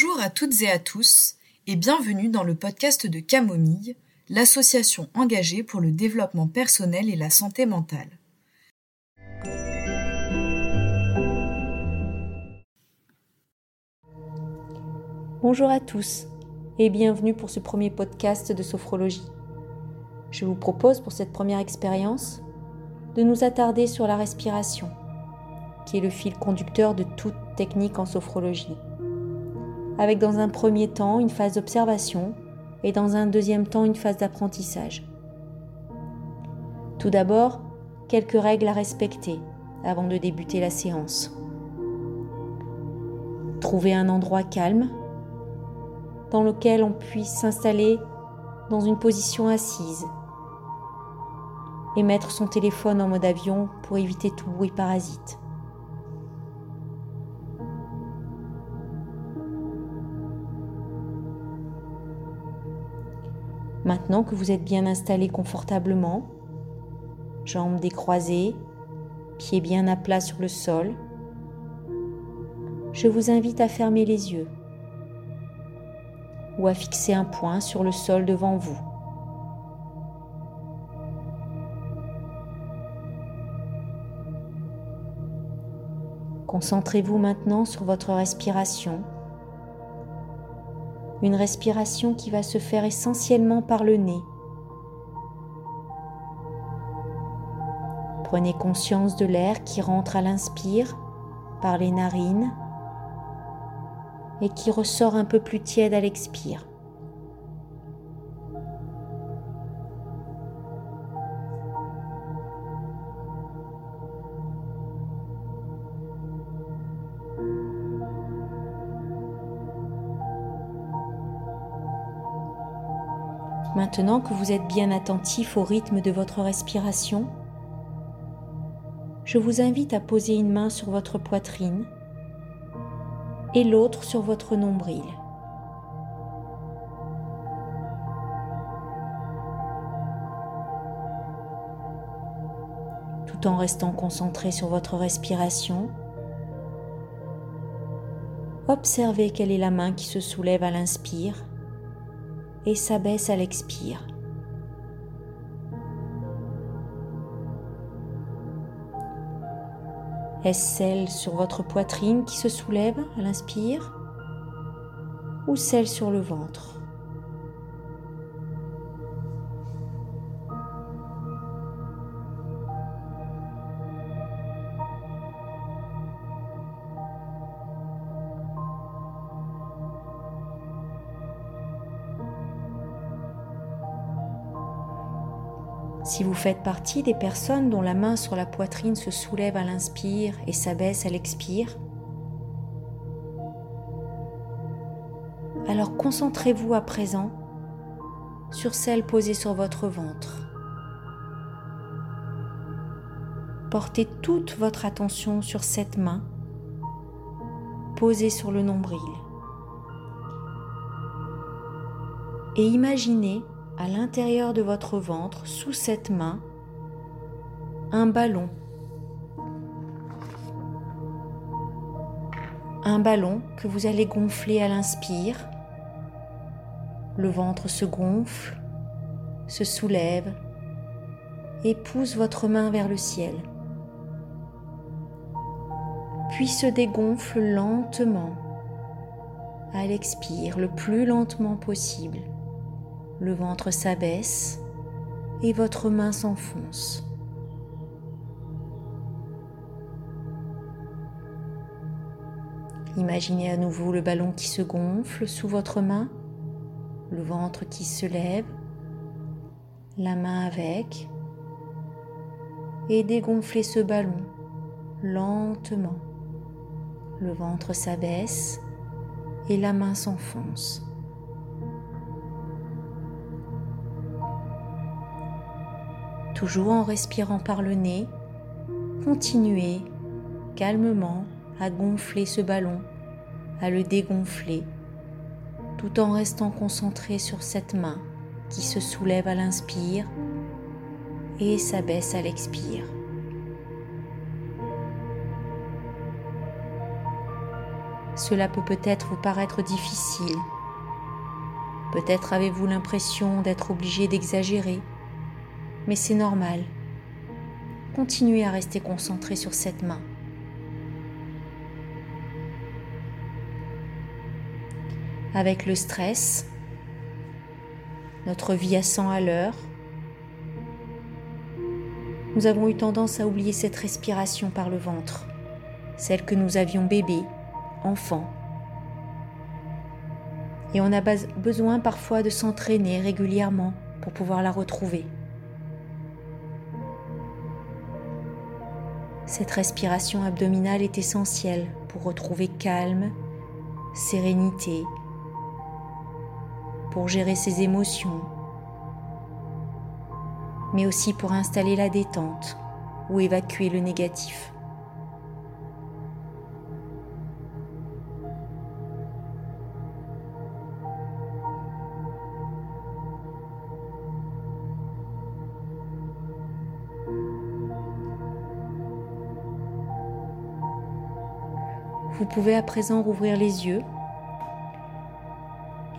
Bonjour à toutes et à tous et bienvenue dans le podcast de Camomille, l'association engagée pour le développement personnel et la santé mentale. Bonjour à tous et bienvenue pour ce premier podcast de sophrologie. Je vous propose pour cette première expérience de nous attarder sur la respiration, qui est le fil conducteur de toute technique en sophrologie avec dans un premier temps une phase d'observation et dans un deuxième temps une phase d'apprentissage. Tout d'abord, quelques règles à respecter avant de débuter la séance. Trouver un endroit calme dans lequel on puisse s'installer dans une position assise et mettre son téléphone en mode avion pour éviter tout bruit parasite. Maintenant que vous êtes bien installé confortablement, jambes décroisées, pieds bien à plat sur le sol, je vous invite à fermer les yeux ou à fixer un point sur le sol devant vous. Concentrez-vous maintenant sur votre respiration une respiration qui va se faire essentiellement par le nez. Prenez conscience de l'air qui rentre à l'inspire par les narines et qui ressort un peu plus tiède à l'expire. Maintenant que vous êtes bien attentif au rythme de votre respiration, je vous invite à poser une main sur votre poitrine et l'autre sur votre nombril. Tout en restant concentré sur votre respiration, observez quelle est la main qui se soulève à l'inspire et s'abaisse à l'expire. Est-ce celle sur votre poitrine qui se soulève à l'inspire ou celle sur le ventre? Si vous faites partie des personnes dont la main sur la poitrine se soulève à l'inspire et s'abaisse à l'expire, alors concentrez-vous à présent sur celle posée sur votre ventre. Portez toute votre attention sur cette main posée sur le nombril. Et imaginez à l'intérieur de votre ventre, sous cette main, un ballon. Un ballon que vous allez gonfler à l'inspire. Le ventre se gonfle, se soulève et pousse votre main vers le ciel. Puis se dégonfle lentement à l'expire, le plus lentement possible le ventre s'abaisse et votre main s'enfonce. Imaginez à nouveau le ballon qui se gonfle sous votre main, le ventre qui se lève, la main avec, et dégonflez ce ballon lentement. Le ventre s'abaisse et la main s'enfonce. Toujours en respirant par le nez, continuez calmement à gonfler ce ballon, à le dégonfler, tout en restant concentré sur cette main qui se soulève à l'inspire et s'abaisse à l'expire. Cela peut peut-être vous paraître difficile. Peut-être avez-vous l'impression d'être obligé d'exagérer, mais c'est normal. Continuez à rester concentré sur cette main. Avec le stress, notre vie à 100 à l'heure, nous avons eu tendance à oublier cette respiration par le ventre, celle que nous avions bébé, enfant. Et on a besoin parfois de s'entraîner régulièrement pour pouvoir la retrouver. Cette respiration abdominale est essentielle pour retrouver calme, sérénité, pour gérer ses émotions, mais aussi pour installer la détente ou évacuer le négatif. Vous pouvez à présent rouvrir les yeux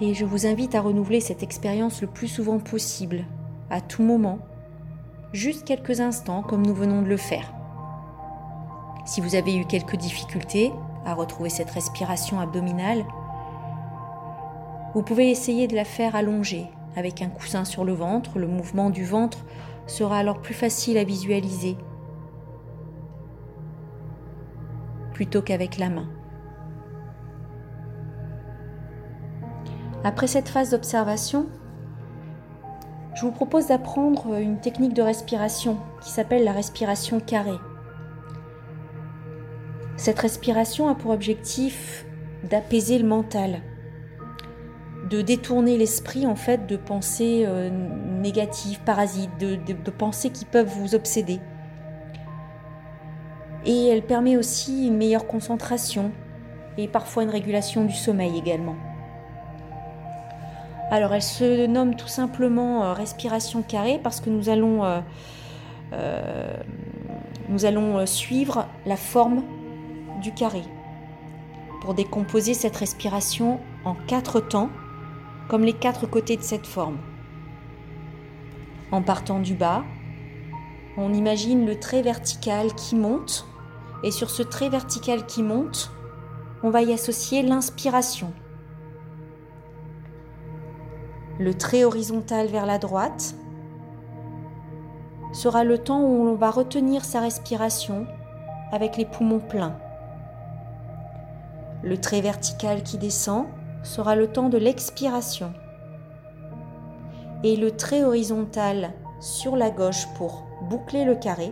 et je vous invite à renouveler cette expérience le plus souvent possible, à tout moment, juste quelques instants comme nous venons de le faire. Si vous avez eu quelques difficultés à retrouver cette respiration abdominale, vous pouvez essayer de la faire allongée avec un coussin sur le ventre. Le mouvement du ventre sera alors plus facile à visualiser plutôt qu'avec la main. Après cette phase d'observation, je vous propose d'apprendre une technique de respiration qui s'appelle la respiration carrée. Cette respiration a pour objectif d'apaiser le mental, de détourner l'esprit en fait de pensées euh, négatives, parasites, de, de pensées qui peuvent vous obséder. Et elle permet aussi une meilleure concentration et parfois une régulation du sommeil également. Alors elle se nomme tout simplement euh, respiration carrée parce que nous allons, euh, euh, nous allons suivre la forme du carré pour décomposer cette respiration en quatre temps comme les quatre côtés de cette forme. En partant du bas, on imagine le trait vertical qui monte et sur ce trait vertical qui monte, on va y associer l'inspiration le trait horizontal vers la droite sera le temps où l'on va retenir sa respiration avec les poumons pleins. Le trait vertical qui descend sera le temps de l'expiration. Et le trait horizontal sur la gauche pour boucler le carré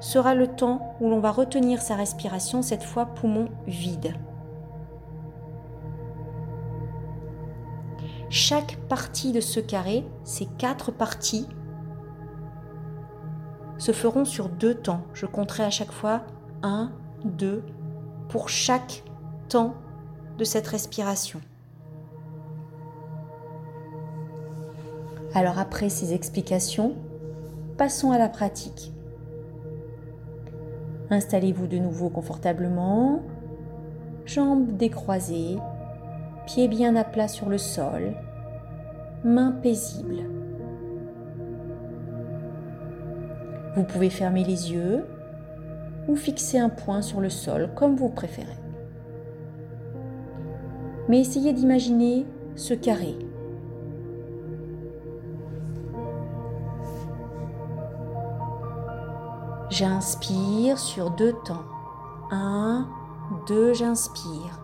sera le temps où l'on va retenir sa respiration, cette fois poumon vide. Chaque partie de ce carré, ces quatre parties, se feront sur deux temps. Je compterai à chaque fois un, deux, pour chaque temps de cette respiration. Alors après ces explications, passons à la pratique. Installez-vous de nouveau confortablement, jambes décroisées, pieds bien à plat sur le sol, mains paisibles. Vous pouvez fermer les yeux ou fixer un point sur le sol comme vous préférez. Mais essayez d'imaginer ce carré. J'inspire sur deux temps. Un, deux, j'inspire.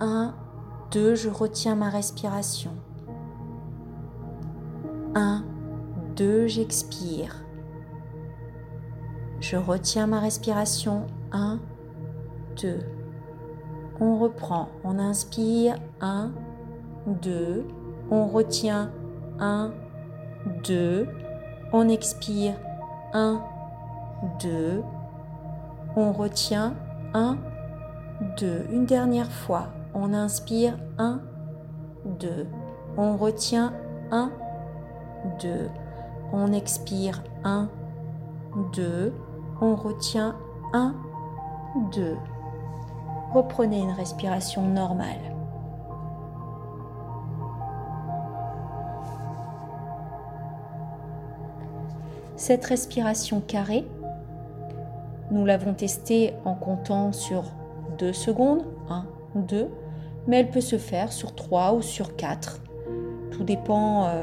Un, 2, je retiens ma respiration. 1, 2, j'expire. Je retiens ma respiration. 1, 2. On reprend. On inspire. 1, 2. On retient. 1, 2. On expire. 1, 2. On retient. 1, 2. Une dernière fois. On inspire 1, 2. On retient 1, 2. On expire 1, 2. On retient 1, 2. reprenez une respiration normale. Cette respiration carrée, nous l'avons testée en comptant sur 2 secondes, 1, 2, mais elle peut se faire sur 3 ou sur 4. Tout dépend euh,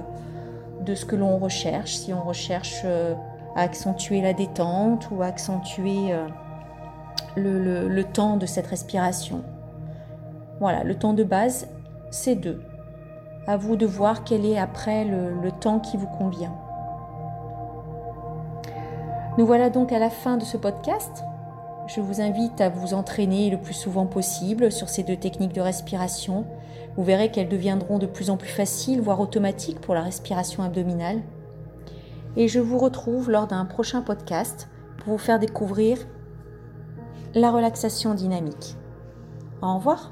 de ce que l'on recherche, si on recherche euh, à accentuer la détente ou accentuer euh, le, temps de cette respiration. Voilà, le temps de base, c'est 2. À vous de voir quel est après le temps qui vous convient. Nous voilà donc à la fin de ce podcast. Je vous invite à vous entraîner le plus souvent possible sur ces deux techniques de respiration. Vous verrez qu'elles deviendront de plus en plus faciles, voire automatiques pour la respiration abdominale. Et je vous retrouve lors d'un prochain podcast pour vous faire découvrir la relaxation dynamique. Au revoir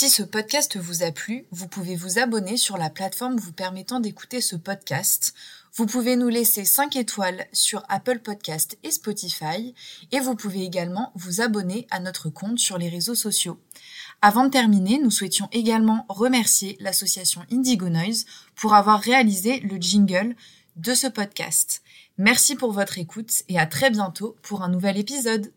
Si ce podcast vous a plu, vous pouvez vous abonner sur la plateforme vous permettant d'écouter ce podcast. Vous pouvez nous laisser 5 étoiles sur Apple Podcast et Spotify et vous pouvez également vous abonner à notre compte sur les réseaux sociaux. Avant de terminer, nous souhaitions également remercier l'association Indigo Noise pour avoir réalisé le jingle de ce podcast. Merci pour votre écoute et à très bientôt pour un nouvel épisode.